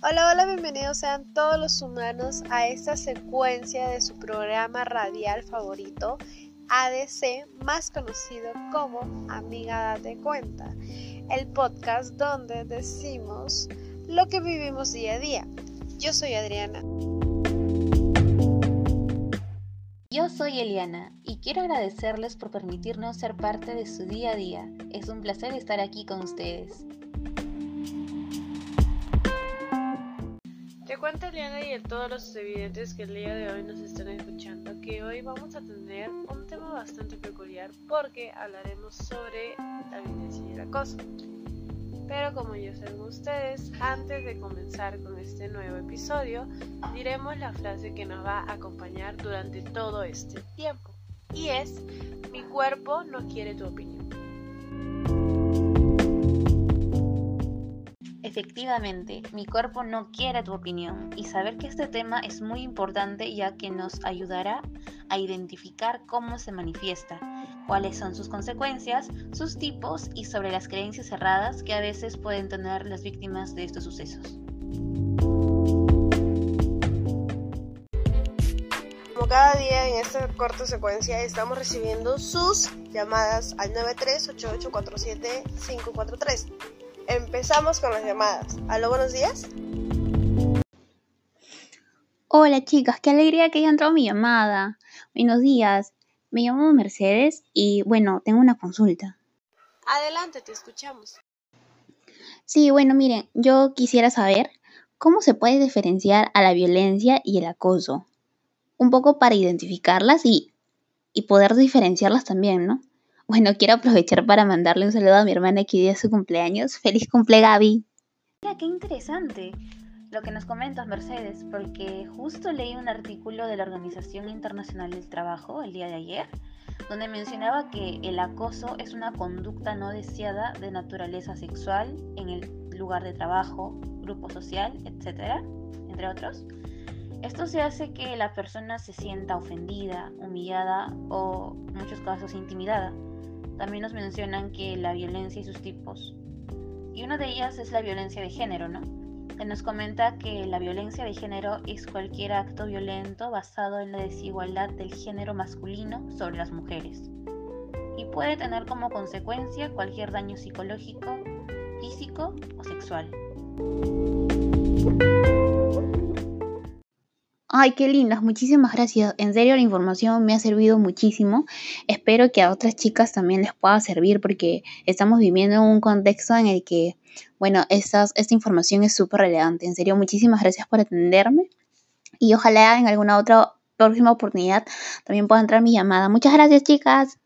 Hola, hola, bienvenidos sean todos los humanos a esta secuencia de su programa radial favorito, ADC, más conocido como Amiga Date Cuenta, el podcast donde decimos lo que vivimos día a día. Yo soy Adriana. Yo soy Eliana y quiero agradecerles por permitirnos ser parte de su día a día. Es un placer estar aquí con ustedes. Te cuento Eliana y a todos los evidentes que el día de hoy nos están escuchando que hoy vamos a tener un tema bastante peculiar porque hablaremos sobre la violencia y el acoso. Pero como ya saben ustedes, antes de comenzar con este nuevo episodio, diremos la frase que nos va a acompañar durante todo este tiempo. Y es, mi cuerpo no quiere tu opinión. Efectivamente, mi cuerpo no quiere tu opinión y saber que este tema es muy importante ya que nos ayudará a identificar cómo se manifiesta, cuáles son sus consecuencias, sus tipos y sobre las creencias cerradas que a veces pueden tener las víctimas de estos sucesos. Como cada día en esta corta secuencia estamos recibiendo sus llamadas al 938847 Empezamos con las llamadas. Aló, buenos días. Hola chicas, qué alegría que haya entrado mi llamada. Buenos días, me llamo Mercedes y bueno, tengo una consulta. Adelante, te escuchamos. Sí, bueno, miren, yo quisiera saber cómo se puede diferenciar a la violencia y el acoso. Un poco para identificarlas y, y poder diferenciarlas también, ¿no? Bueno, quiero aprovechar para mandarle un saludo a mi hermana que es su cumpleaños. ¡Feliz cumple, Gaby! Mira, qué interesante lo que nos comentas, Mercedes, porque justo leí un artículo de la Organización Internacional del Trabajo el día de ayer, donde mencionaba que el acoso es una conducta no deseada de naturaleza sexual en el lugar de trabajo, grupo social, etcétera, entre otros. Esto se hace que la persona se sienta ofendida, humillada o, en muchos casos, intimidada también nos mencionan que la violencia y sus tipos. Y una de ellas es la violencia de género, ¿no? Que nos comenta que la violencia de género es cualquier acto violento basado en la desigualdad del género masculino sobre las mujeres. Y puede tener como consecuencia cualquier daño psicológico, físico o sexual. Ay, qué lindas, muchísimas gracias. En serio, la información me ha servido muchísimo. Espero que a otras chicas también les pueda servir porque estamos viviendo en un contexto en el que, bueno, esta información es súper relevante. En serio, muchísimas gracias por atenderme y ojalá en alguna otra próxima oportunidad también pueda entrar mi llamada. Muchas gracias, chicas.